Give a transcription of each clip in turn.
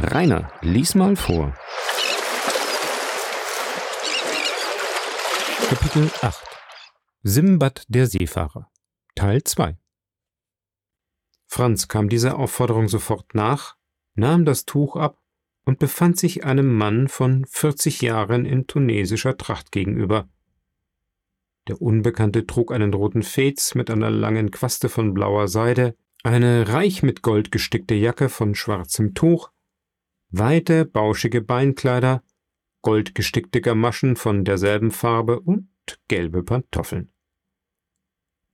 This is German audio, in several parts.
Rainer, lies mal vor. Kapitel 8 Simbad der Seefahrer Teil 2 Franz kam dieser Aufforderung sofort nach, nahm das Tuch ab und befand sich einem Mann von 40 Jahren in tunesischer Tracht gegenüber. Der Unbekannte trug einen roten Fez mit einer langen Quaste von blauer Seide, eine reich mit Gold gestickte Jacke von schwarzem Tuch, weite, bauschige Beinkleider goldgestickte Gamaschen von derselben Farbe und gelbe Pantoffeln.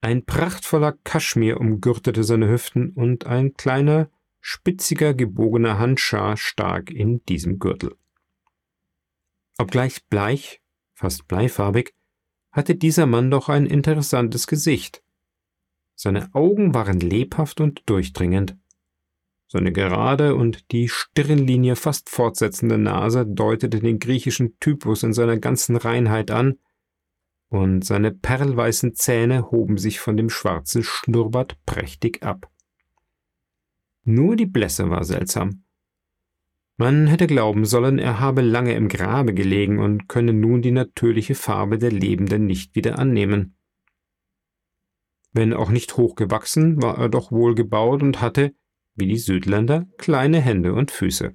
Ein prachtvoller Kaschmir umgürtete seine Hüften und ein kleiner, spitziger, gebogener Handschar stak in diesem Gürtel. Obgleich bleich, fast bleifarbig, hatte dieser Mann doch ein interessantes Gesicht. Seine Augen waren lebhaft und durchdringend. Seine gerade und die Stirnlinie fast fortsetzende Nase deutete den griechischen Typus in seiner ganzen Reinheit an, und seine perlweißen Zähne hoben sich von dem schwarzen Schnurrbart prächtig ab. Nur die Blässe war seltsam. Man hätte glauben sollen, er habe lange im Grabe gelegen und könne nun die natürliche Farbe der Lebenden nicht wieder annehmen. Wenn auch nicht hochgewachsen, war er doch wohlgebaut und hatte, wie die Südländer, kleine Hände und Füße.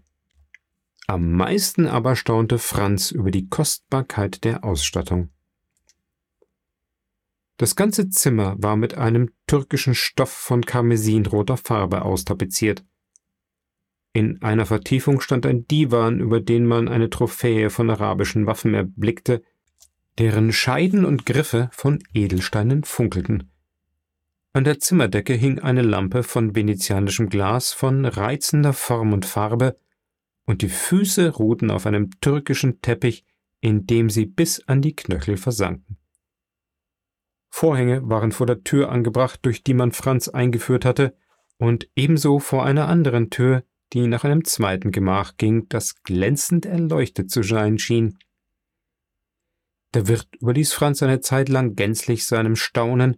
Am meisten aber staunte Franz über die Kostbarkeit der Ausstattung. Das ganze Zimmer war mit einem türkischen Stoff von karmesinroter Farbe austapeziert. In einer Vertiefung stand ein Divan, über den man eine Trophäe von arabischen Waffen erblickte, deren Scheiden und Griffe von Edelsteinen funkelten. An der Zimmerdecke hing eine Lampe von venezianischem Glas von reizender Form und Farbe, und die Füße ruhten auf einem türkischen Teppich, in dem sie bis an die Knöchel versanken. Vorhänge waren vor der Tür angebracht, durch die man Franz eingeführt hatte, und ebenso vor einer anderen Tür, die nach einem zweiten Gemach ging, das glänzend erleuchtet zu sein schien. Der Wirt überließ Franz eine Zeit lang gänzlich seinem Staunen,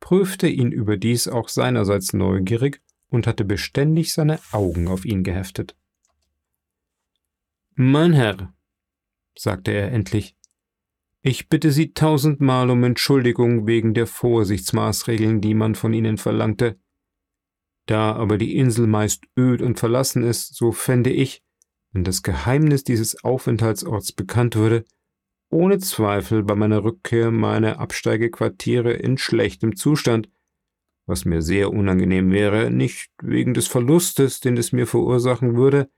prüfte ihn überdies auch seinerseits neugierig und hatte beständig seine Augen auf ihn geheftet. Mein Herr, sagte er endlich, ich bitte Sie tausendmal um Entschuldigung wegen der Vorsichtsmaßregeln, die man von Ihnen verlangte. Da aber die Insel meist öd und verlassen ist, so fände ich, wenn das Geheimnis dieses Aufenthaltsorts bekannt würde, ohne Zweifel bei meiner Rückkehr meine Absteigequartiere in schlechtem Zustand, was mir sehr unangenehm wäre, nicht wegen des Verlustes, den es mir verursachen würde,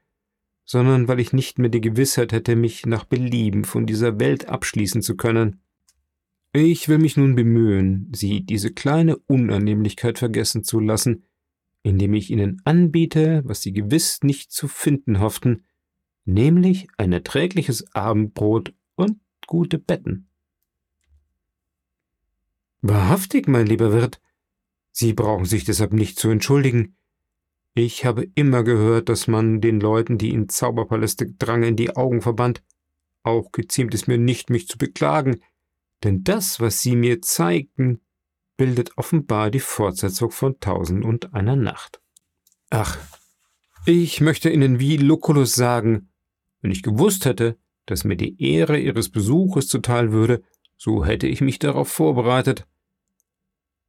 sondern weil ich nicht mehr die Gewissheit hätte, mich nach Belieben von dieser Welt abschließen zu können. Ich will mich nun bemühen, Sie diese kleine Unannehmlichkeit vergessen zu lassen, indem ich Ihnen anbiete, was Sie gewiss nicht zu finden hofften, nämlich ein erträgliches Abendbrot und gute Betten. Wahrhaftig, mein lieber Wirt, Sie brauchen sich deshalb nicht zu entschuldigen. Ich habe immer gehört, dass man den Leuten, die in Zauberpaläste drangen, die Augen verband. Auch geziemt es mir nicht, mich zu beklagen, denn das, was Sie mir zeigten, bildet offenbar die Fortsetzung von Tausend und einer Nacht. Ach, ich möchte Ihnen wie Lucullus sagen, wenn ich gewusst hätte, dass mir die Ehre Ihres Besuches zuteil würde, so hätte ich mich darauf vorbereitet.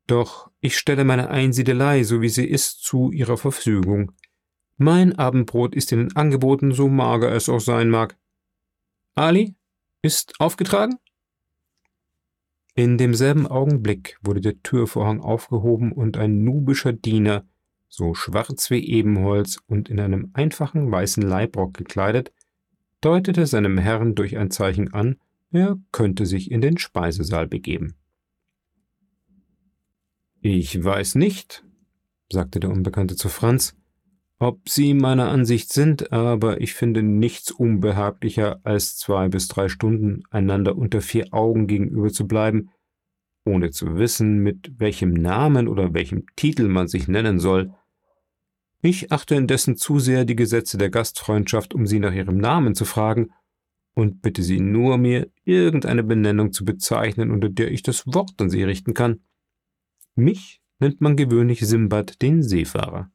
Doch ich stelle meine Einsiedelei, so wie sie ist, zu Ihrer Verfügung. Mein Abendbrot ist Ihnen angeboten, so mager es auch sein mag. Ali, ist aufgetragen? In demselben Augenblick wurde der Türvorhang aufgehoben und ein nubischer Diener, so schwarz wie Ebenholz und in einem einfachen weißen Leibrock gekleidet, deutete seinem Herrn durch ein Zeichen an, er könnte sich in den Speisesaal begeben. Ich weiß nicht, sagte der Unbekannte zu Franz, ob Sie meiner Ansicht sind, aber ich finde nichts unbehaglicher, als zwei bis drei Stunden einander unter vier Augen gegenüber zu bleiben, ohne zu wissen, mit welchem Namen oder welchem Titel man sich nennen soll, ich achte indessen zu sehr die Gesetze der Gastfreundschaft, um Sie nach Ihrem Namen zu fragen, und bitte Sie nur, mir irgendeine Benennung zu bezeichnen, unter der ich das Wort an Sie richten kann. Mich nennt man gewöhnlich Simbad den Seefahrer.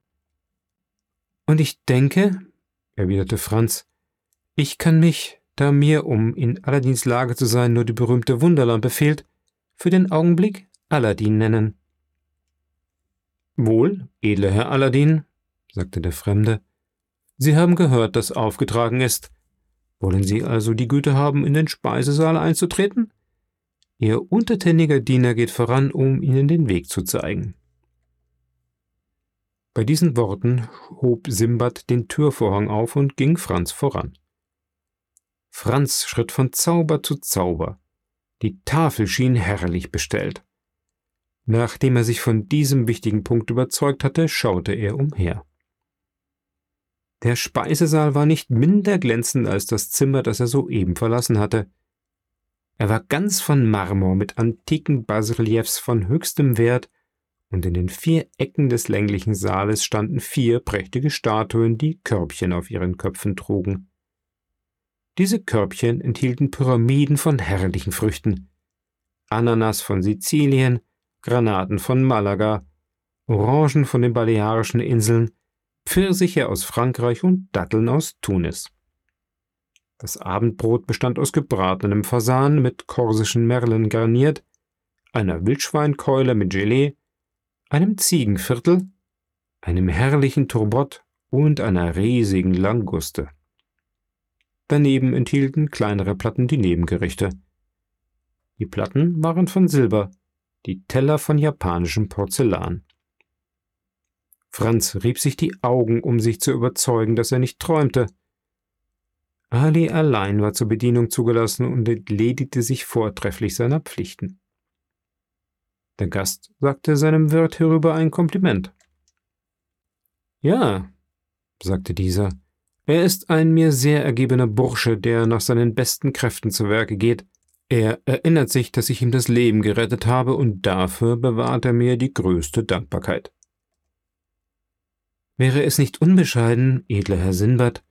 Und ich denke, erwiderte Franz. Ich kann mich, da mir, um in Aladins Lage zu sein, nur die berühmte Wunderlampe fehlt, für den Augenblick Aladin nennen. Wohl, edler Herr Aladin, sagte der Fremde, Sie haben gehört, dass aufgetragen ist. Wollen Sie also die Güte haben, in den Speisesaal einzutreten? Ihr untertäniger Diener geht voran, um Ihnen den Weg zu zeigen. Bei diesen Worten hob Simbad den Türvorhang auf und ging Franz voran. Franz schritt von Zauber zu Zauber. Die Tafel schien herrlich bestellt. Nachdem er sich von diesem wichtigen Punkt überzeugt hatte, schaute er umher. Der Speisesaal war nicht minder glänzend als das Zimmer, das er soeben verlassen hatte. Er war ganz von Marmor mit antiken Basreliefs von höchstem Wert und in den vier Ecken des länglichen Saales standen vier prächtige Statuen, die Körbchen auf ihren Köpfen trugen. Diese Körbchen enthielten Pyramiden von herrlichen Früchten, Ananas von Sizilien, Granaten von Malaga, Orangen von den Balearischen Inseln, Pfirsiche aus Frankreich und Datteln aus Tunis. Das Abendbrot bestand aus gebratenem Fasan mit korsischen Merlen garniert, einer Wildschweinkeule mit Gelee, einem Ziegenviertel, einem herrlichen Turbot und einer riesigen Languste. Daneben enthielten kleinere Platten die Nebengerichte. Die Platten waren von Silber, die Teller von japanischem Porzellan. Franz rieb sich die Augen, um sich zu überzeugen, dass er nicht träumte. Ali allein war zur Bedienung zugelassen und entledigte sich vortrefflich seiner Pflichten. Der Gast sagte seinem Wirt hierüber ein Kompliment. Ja, sagte dieser, er ist ein mir sehr ergebener Bursche, der nach seinen besten Kräften zu Werke geht. Er erinnert sich, dass ich ihm das Leben gerettet habe, und dafür bewahrt er mir die größte Dankbarkeit. Wäre es nicht unbescheiden, edler Herr Sinbad,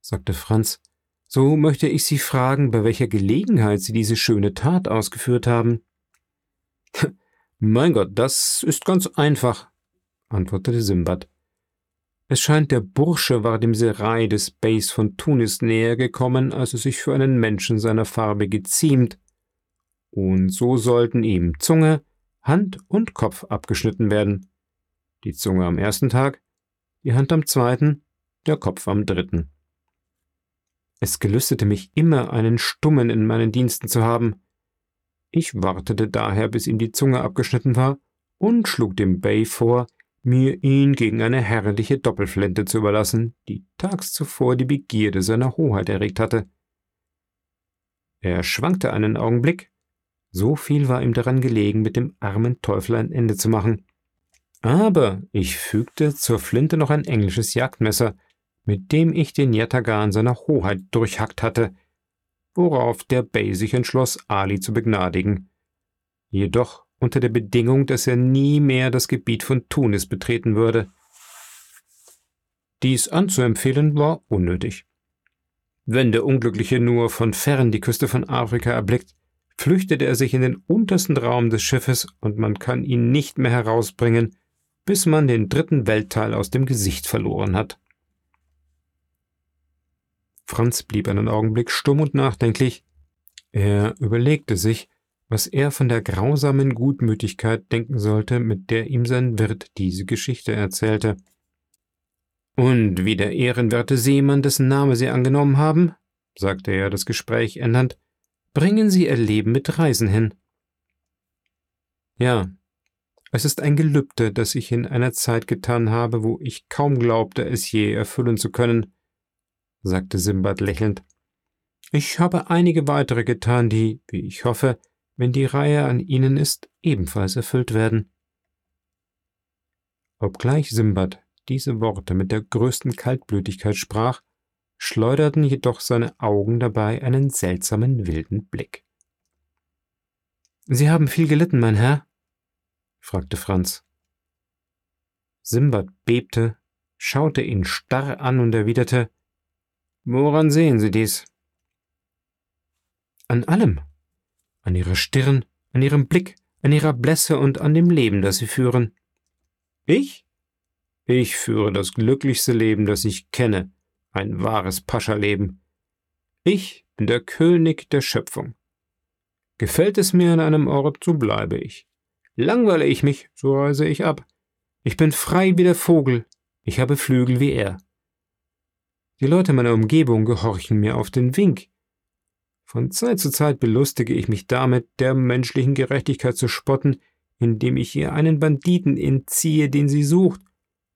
sagte Franz, so möchte ich Sie fragen, bei welcher Gelegenheit Sie diese schöne Tat ausgeführt haben. Mein Gott, das ist ganz einfach, antwortete Simbad. Es scheint, der Bursche war dem Serai des Beys von Tunis näher gekommen, als es sich für einen Menschen seiner Farbe geziemt, und so sollten ihm Zunge, Hand und Kopf abgeschnitten werden. Die Zunge am ersten Tag, die Hand am zweiten, der Kopf am dritten. Es gelüstete mich immer, einen Stummen in meinen Diensten zu haben, ich wartete daher, bis ihm die Zunge abgeschnitten war, und schlug dem Bey vor, mir ihn gegen eine herrliche Doppelflinte zu überlassen, die tags zuvor die Begierde seiner Hoheit erregt hatte. Er schwankte einen Augenblick, so viel war ihm daran gelegen, mit dem armen Teufel ein Ende zu machen. Aber ich fügte zur Flinte noch ein englisches Jagdmesser, mit dem ich den Yatagan seiner Hoheit durchhackt hatte, worauf der Bey sich entschloss, Ali zu begnadigen. Jedoch unter der Bedingung, dass er nie mehr das Gebiet von Tunis betreten würde. Dies anzuempfehlen war unnötig. Wenn der Unglückliche nur von fern die Küste von Afrika erblickt, flüchtete er sich in den untersten Raum des Schiffes und man kann ihn nicht mehr herausbringen, bis man den dritten Weltteil aus dem Gesicht verloren hat. Franz blieb einen Augenblick stumm und nachdenklich. Er überlegte sich, was er von der grausamen Gutmütigkeit denken sollte, mit der ihm sein Wirt diese Geschichte erzählte. Und wie der ehrenwerte Seemann, dessen Name Sie angenommen haben, sagte er das Gespräch ändernd, bringen Sie Ihr Leben mit Reisen hin. Ja, es ist ein Gelübde, das ich in einer Zeit getan habe, wo ich kaum glaubte, es je erfüllen zu können, sagte Simbad lächelnd. Ich habe einige weitere getan, die, wie ich hoffe, wenn die Reihe an ihnen ist, ebenfalls erfüllt werden. Obgleich Simbad diese Worte mit der größten Kaltblütigkeit sprach, schleuderten jedoch seine Augen dabei einen seltsamen wilden Blick. Sie haben viel gelitten, mein Herr? Fragte Franz. Simbad bebte, schaute ihn starr an und erwiderte Woran sehen Sie dies? An allem. An Ihrer Stirn, an Ihrem Blick, an Ihrer Blässe und an dem Leben, das Sie führen. Ich? Ich führe das glücklichste Leben, das ich kenne, Ein wahres Pascha-Leben. Ich bin der König der Schöpfung. Gefällt es mir an einem Ort, so bleibe ich. Langweile ich mich, so reise ich ab. Ich bin frei wie der Vogel, ich habe Flügel wie er. Die Leute meiner Umgebung gehorchen mir auf den Wink. Von Zeit zu Zeit belustige ich mich damit, der menschlichen Gerechtigkeit zu spotten, indem ich ihr einen Banditen entziehe, den sie sucht,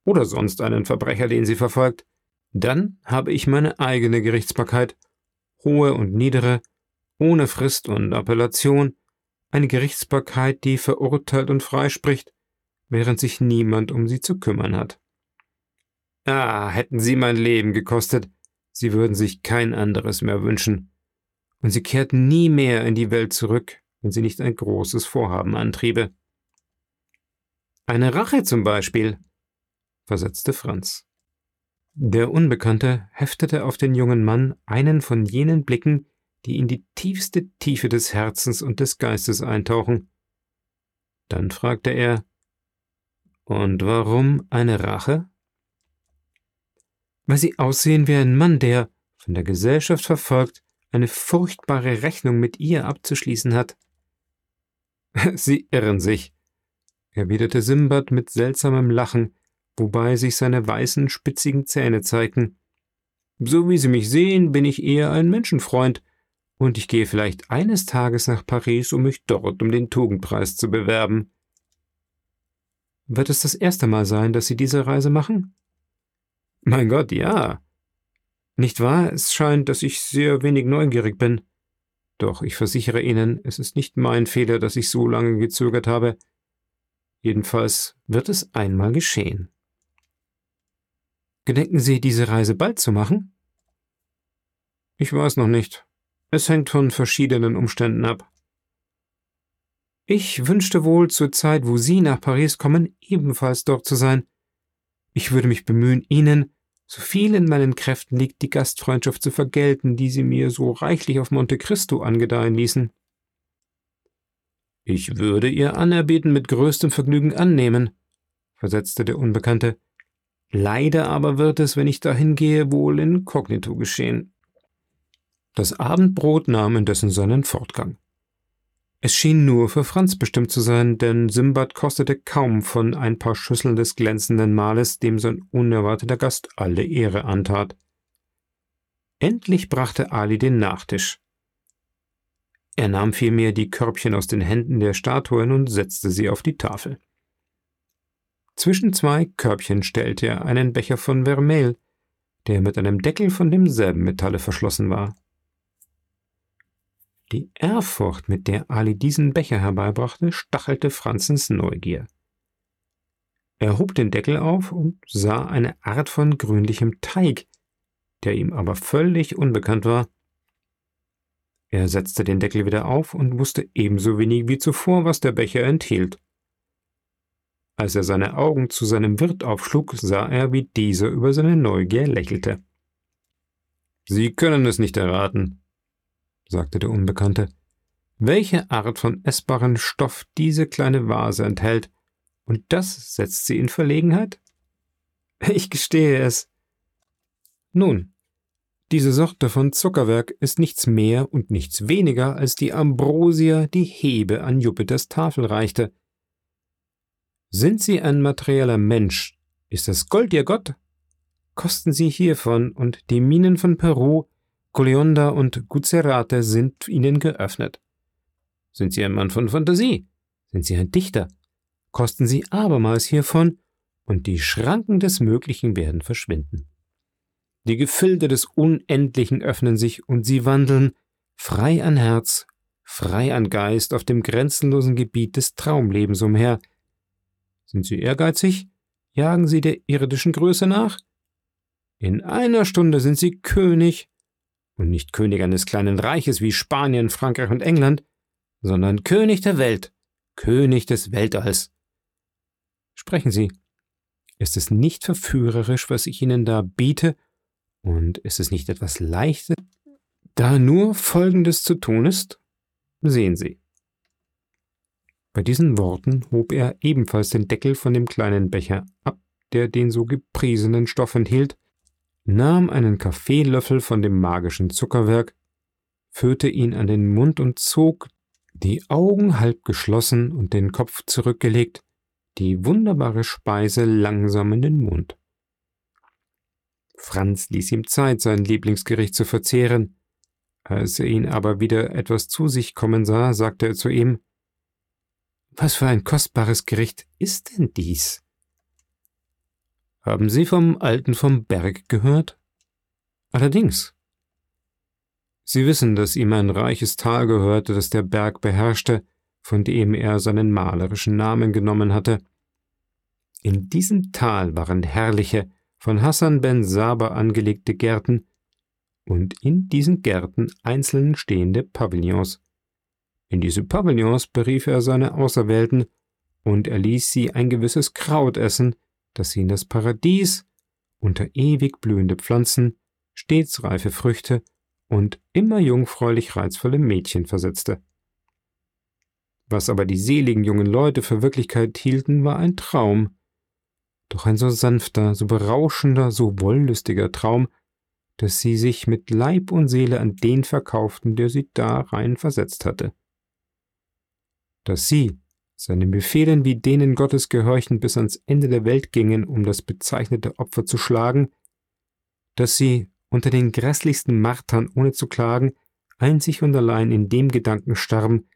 oder sonst einen Verbrecher, den sie verfolgt. Dann habe ich meine eigene Gerichtsbarkeit, hohe und niedere, ohne Frist und Appellation, eine Gerichtsbarkeit, die verurteilt und freispricht, während sich niemand um sie zu kümmern hat. Ah, hätten sie mein Leben gekostet, sie würden sich kein anderes mehr wünschen, und sie kehrten nie mehr in die Welt zurück, wenn sie nicht ein großes Vorhaben antriebe. Eine Rache zum Beispiel, versetzte Franz. Der Unbekannte heftete auf den jungen Mann einen von jenen Blicken, die in die tiefste Tiefe des Herzens und des Geistes eintauchen. Dann fragte er Und warum eine Rache? Weil sie aussehen wie ein Mann, der, von der Gesellschaft verfolgt, eine furchtbare Rechnung mit ihr abzuschließen hat. Sie irren sich, erwiderte Simbad mit seltsamem Lachen, wobei sich seine weißen, spitzigen Zähne zeigten. So wie Sie mich sehen, bin ich eher ein Menschenfreund, und ich gehe vielleicht eines Tages nach Paris, um mich dort um den Tugendpreis zu bewerben. Wird es das erste Mal sein, dass Sie diese Reise machen? Mein Gott, ja. Nicht wahr? Es scheint, dass ich sehr wenig neugierig bin. Doch ich versichere Ihnen, es ist nicht mein Fehler, dass ich so lange gezögert habe. Jedenfalls wird es einmal geschehen. Gedenken Sie, diese Reise bald zu machen? Ich weiß noch nicht. Es hängt von verschiedenen Umständen ab. Ich wünschte wohl zur Zeit, wo Sie nach Paris kommen, ebenfalls dort zu sein. Ich würde mich bemühen, Ihnen, so viel in meinen Kräften liegt, die Gastfreundschaft zu vergelten, die Sie mir so reichlich auf Monte Cristo angedeihen ließen. Ich würde Ihr Anerbieten mit größtem Vergnügen annehmen, versetzte der Unbekannte, Leider aber wird es, wenn ich dahin gehe, wohl inkognito geschehen. Das Abendbrot nahm indessen seinen Fortgang. Es schien nur für Franz bestimmt zu sein, denn Simbad kostete kaum von ein paar Schüsseln des glänzenden Mahles, dem sein unerwarteter Gast alle Ehre antat. Endlich brachte Ali den Nachtisch. Er nahm vielmehr die Körbchen aus den Händen der Statuen und setzte sie auf die Tafel. Zwischen zwei Körbchen stellte er einen Becher von Vermeil, der mit einem Deckel von demselben Metalle verschlossen war. Die Ehrfurcht, mit der Ali diesen Becher herbeibrachte, stachelte Franzens Neugier. Er hob den Deckel auf und sah eine Art von grünlichem Teig, der ihm aber völlig unbekannt war. Er setzte den Deckel wieder auf und wusste ebenso wenig wie zuvor, was der Becher enthielt. Als er seine Augen zu seinem Wirt aufschlug, sah er, wie dieser über seine Neugier lächelte. Sie können es nicht erraten, sagte der Unbekannte, welche Art von essbaren Stoff diese kleine Vase enthält, und das setzt Sie in Verlegenheit? Ich gestehe es. Nun, diese Sorte von Zuckerwerk ist nichts mehr und nichts weniger als die Ambrosia, die Hebe an Jupiters Tafel reichte, sind Sie ein materieller Mensch? Ist das Gold Ihr Gott? Kosten Sie hiervon und die Minen von Peru, Coleonda und Guzerate sind Ihnen geöffnet. Sind Sie ein Mann von Fantasie? Sind Sie ein Dichter? Kosten Sie abermals hiervon und die Schranken des Möglichen werden verschwinden. Die Gefilde des Unendlichen öffnen sich und Sie wandeln frei an Herz, frei an Geist auf dem grenzenlosen Gebiet des Traumlebens umher, sind Sie ehrgeizig? Jagen Sie der irdischen Größe nach? In einer Stunde sind Sie König, und nicht König eines kleinen Reiches wie Spanien, Frankreich und England, sondern König der Welt, König des Weltalls. Sprechen Sie, ist es nicht verführerisch, was ich Ihnen da biete, und ist es nicht etwas Leichtes, da nur Folgendes zu tun ist? Sehen Sie. Bei diesen Worten hob er ebenfalls den Deckel von dem kleinen Becher ab, der den so gepriesenen Stoff enthielt, nahm einen Kaffeelöffel von dem magischen Zuckerwerk, führte ihn an den Mund und zog, die Augen halb geschlossen und den Kopf zurückgelegt, die wunderbare Speise langsam in den Mund. Franz ließ ihm Zeit, sein Lieblingsgericht zu verzehren. Als er ihn aber wieder etwas zu sich kommen sah, sagte er zu ihm Was für ein kostbares Gericht ist denn dies? Haben Sie vom Alten vom Berg gehört? Allerdings. Sie wissen, dass ihm ein reiches Tal gehörte, das der Berg beherrschte, von dem er seinen malerischen Namen genommen hatte. In diesem Tal waren herrliche, von Hassan ben Saber angelegte Gärten und in diesen Gärten einzeln stehende Pavillons. In diese Pavillons berief er seine Auserwählten, und er ließ sie ein gewisses Kraut essen, das sie in das Paradies unter ewig blühende Pflanzen, stets reife Früchte und immer jungfräulich reizvolle Mädchen versetzte. Was aber die seligen jungen Leute für Wirklichkeit hielten, war ein Traum, doch ein so sanfter, so berauschender, so wollüstiger Traum, dass sie sich mit Leib und Seele an den verkauften, der sie da rein versetzt hatte. Dass sie, seinen Befehlen wie denen Gottes gehorchend bis ans Ende der Welt gingen, um das bezeichnete Opfer zu schlagen, dass sie unter den grässlichsten Martern ohne zu klagen einzig und allein in dem Gedanken starben,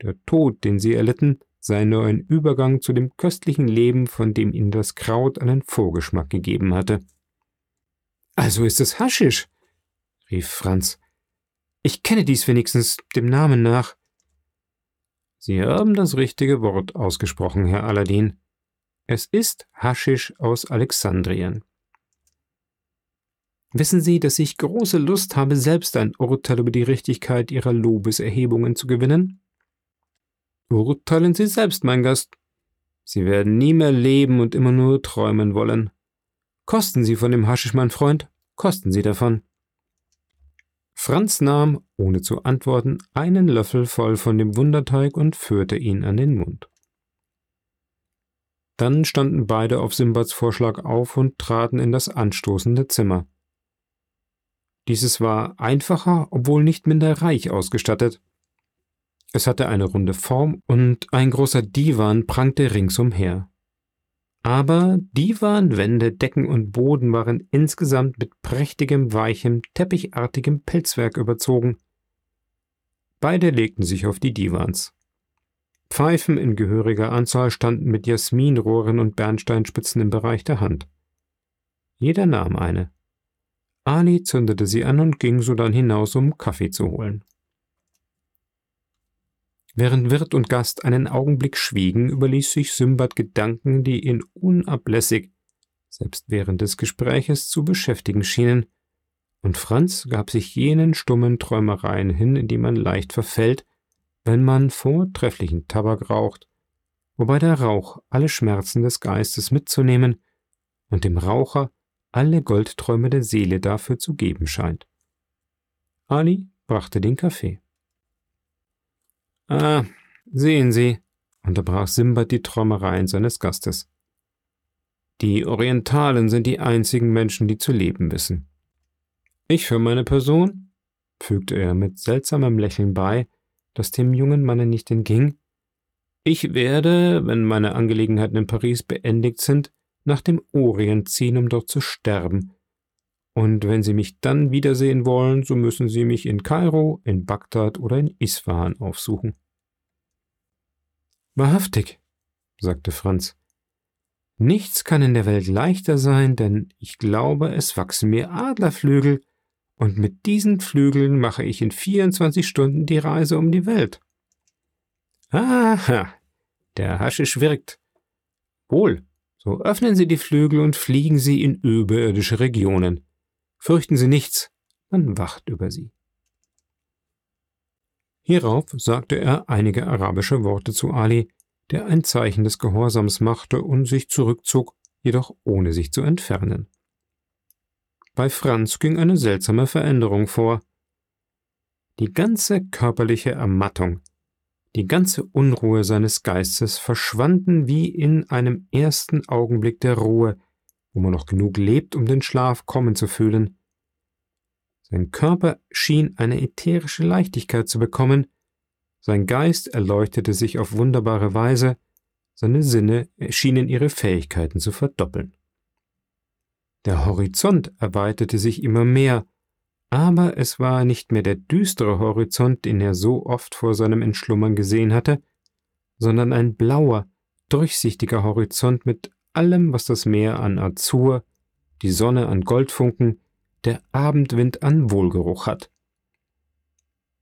der Tod, den sie erlitten, sei nur ein Übergang zu dem köstlichen Leben, von dem ihnen das Kraut einen Vorgeschmack gegeben hatte. Also ist es Haschisch, rief Franz. Ich kenne dies wenigstens dem Namen nach. Sie haben das richtige Wort ausgesprochen, Herr Aladdin. Es ist Haschisch aus Alexandrien. Wissen Sie, dass ich große Lust habe, selbst ein Urteil über die Richtigkeit Ihrer Lobeserhebungen zu gewinnen? Urteilen Sie selbst, mein Gast. Sie werden nie mehr leben und immer nur träumen wollen. Kosten Sie von dem Haschisch, mein Freund, kosten Sie davon. Franz nahm, ohne zu antworten, einen Löffel voll von dem Wunderteig und führte ihn an den Mund. Dann standen beide auf Simbads Vorschlag auf und traten in das anstoßende Zimmer. Dieses war einfacher, obwohl nicht minder reich ausgestattet. Es hatte eine runde Form und ein großer Divan prangte ringsumher. Aber Divan, Wände, Decken und Boden waren insgesamt mit prächtigem, weichem, teppichartigem Pelzwerk überzogen. Beide legten sich auf die Divans. Pfeifen in gehöriger Anzahl standen mit Jasminrohren und Bernsteinspitzen im Bereich der Hand. Jeder nahm eine. Ali zündete sie an und ging sodann hinaus, um Kaffee zu holen. Während Wirt und Gast einen Augenblick schwiegen, überließ sich Simbad Gedanken, die ihn unablässig, selbst während des Gespräches, zu beschäftigen schienen, und Franz gab sich jenen stummen Träumereien hin, in die man leicht verfällt, wenn man vortrefflichen Tabak raucht, wobei der Rauch alle Schmerzen des Geistes mitzunehmen und dem Raucher alle Goldträume der Seele dafür zu geben scheint. Ali brachte den Kaffee. Ah, sehen Sie, unterbrach Simbad die Träumereien seines Gastes. Die Orientalen sind die einzigen Menschen, die zu leben wissen. Ich für meine Person, fügte er mit seltsamem Lächeln bei, das dem jungen Manne nicht entging, ich werde, wenn meine Angelegenheiten in Paris beendigt sind, nach dem Orient ziehen, um dort zu sterben. Und wenn Sie mich dann wiedersehen wollen, so müssen Sie mich in Kairo, in Bagdad oder in Isfahan aufsuchen. Wahrhaftig, sagte Franz. Nichts kann in der Welt leichter sein, denn ich glaube, es wachsen mir Adlerflügel, und mit diesen Flügeln mache ich in 24 Stunden die Reise um die Welt. Aha, der Haschisch wirkt. Wohl, so öffnen Sie die Flügel und fliegen Sie in überirdische Regionen. Fürchten Sie nichts, man wacht über Sie. Hierauf sagte er einige arabische Worte zu Ali, der ein Zeichen des Gehorsams machte und sich zurückzog, jedoch ohne sich zu entfernen. Bei Franz ging eine seltsame Veränderung vor. Die ganze körperliche Ermattung, die ganze Unruhe seines Geistes verschwanden wie in einem ersten Augenblick der Ruhe, wo man noch genug lebt, um den Schlaf kommen zu fühlen. Sein Körper schien eine ätherische Leichtigkeit zu bekommen, sein Geist erleuchtete sich auf wunderbare Weise, seine Sinne schienen ihre Fähigkeiten zu verdoppeln. Der Horizont erweiterte sich immer mehr, aber es war nicht mehr der düstere Horizont, den er so oft vor seinem Entschlummern gesehen hatte, sondern ein blauer, durchsichtiger Horizont mit allem, was das Meer an Azur, die Sonne an Goldfunken, der Abendwind an Wohlgeruch hat.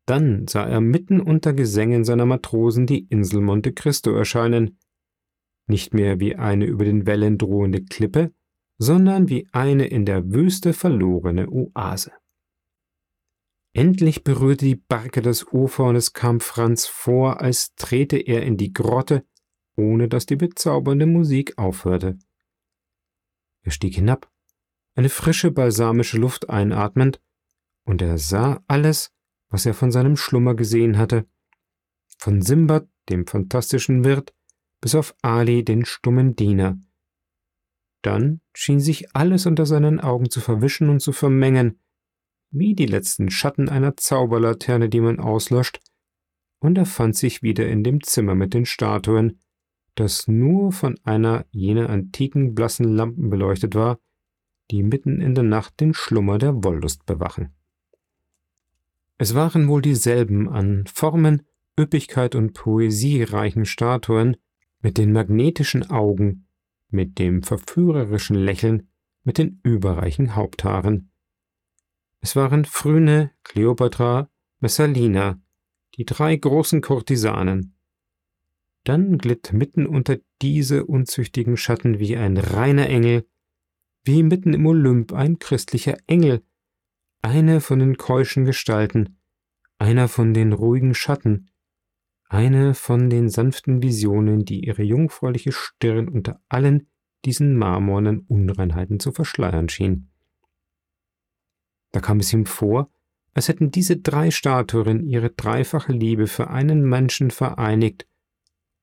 Dann sah er mitten unter Gesängen seiner Matrosen die Insel Monte Cristo erscheinen, nicht mehr wie eine über den Wellen drohende Klippe, sondern wie eine in der Wüste verlorene Oase. Endlich berührte die Barke das Ufer und es kam Franz vor, als trete er in die Grotte, ohne dass die bezaubernde Musik aufhörte. Er stieg hinab, eine frische balsamische Luft einatmend, und er sah alles, was er von seinem Schlummer gesehen hatte, von Simbad, dem fantastischen Wirt, bis auf Ali, den stummen Diener. Dann schien sich alles unter seinen Augen zu verwischen und zu vermengen, wie die letzten Schatten einer Zauberlaterne, die man auslöscht, und er fand sich wieder in dem Zimmer mit den Statuen, das nur von einer jener antiken blassen Lampen beleuchtet war, die mitten in der Nacht den Schlummer der Wollust bewachen. Es waren wohl dieselben an Formen, Üppigkeit und Poesie reichen Statuen, mit den magnetischen Augen, mit dem verführerischen Lächeln, mit den überreichen Haupthaaren. Es waren Phryne, Kleopatra, Messalina, die drei großen Kurtisanen. Dann glitt mitten unter diese unzüchtigen Schatten wie ein reiner Engel wie mitten im Olymp ein christlicher Engel, eine von den keuschen Gestalten, einer von den ruhigen Schatten, eine von den sanften Visionen, die ihre jungfräuliche Stirn unter allen diesen marmornen Unreinheiten zu verschleiern schien. Da kam es ihm vor, als hätten diese drei Statuen ihre dreifache Liebe für einen Menschen vereinigt,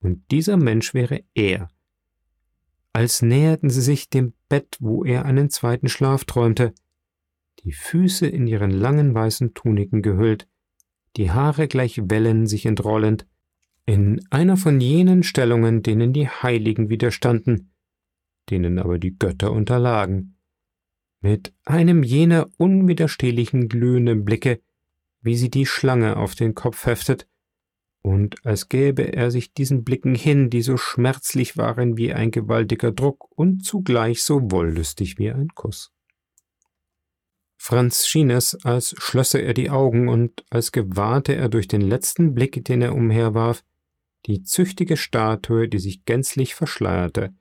und dieser Mensch wäre er, als näherten sie sich dem Bett, wo er einen zweiten Schlaf träumte, die Füße in ihren langen weißen Tuniken gehüllt, die Haare gleich Wellen sich entrollend, in einer von jenen Stellungen, denen die Heiligen widerstanden, denen aber die Götter unterlagen, mit einem jener unwiderstehlichen glühenden Blicke, wie sie die Schlange auf den Kopf heftet, und als gäbe er sich diesen Blicken hin, die so schmerzlich waren wie ein gewaltiger Druck und zugleich so wollüstig wie ein Kuss. Franz schien es, als schlösse er die Augen und als gewahrte er durch den letzten Blick, den er umherwarf, die züchtige Statue, die sich gänzlich verschleierte.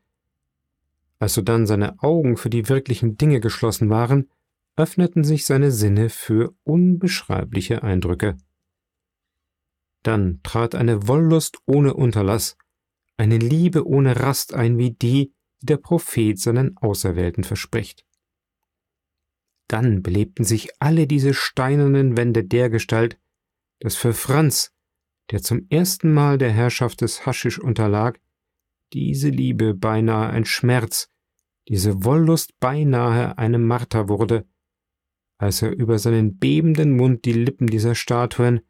Als sodann seine Augen für die wirklichen Dinge geschlossen waren, öffneten sich seine Sinne für unbeschreibliche Eindrücke. Dann trat eine Wollust ohne Unterlass, eine Liebe ohne Rast ein wie die, die der Prophet seinen Auserwählten verspricht. Dann belebten sich alle diese steinernen Wände dergestalt, dass für Franz, der zum ersten Mal der Herrschaft des Haschisch unterlag, diese Liebe beinahe ein Schmerz, diese Wollust beinahe eine Marter wurde, als er über seinen bebenden Mund die Lippen dieser Statuen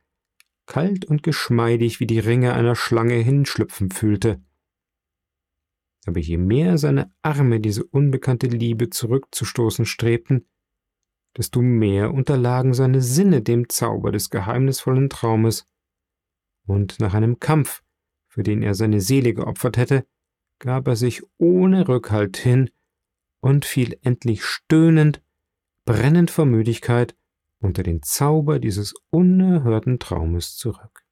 kalt und geschmeidig wie die Ringe einer Schlange hinschlüpfen fühlte. Aber je mehr seine Arme diese unbekannte Liebe zurückzustoßen strebten, desto mehr unterlagen seine Sinne dem Zauber des geheimnisvollen Traumes, und nach einem Kampf, für den er seine Seele geopfert hätte, gab er sich ohne Rückhalt hin und fiel endlich stöhnend, brennend vor Müdigkeit unter den Zauber dieses unerhörten Traumes zurück.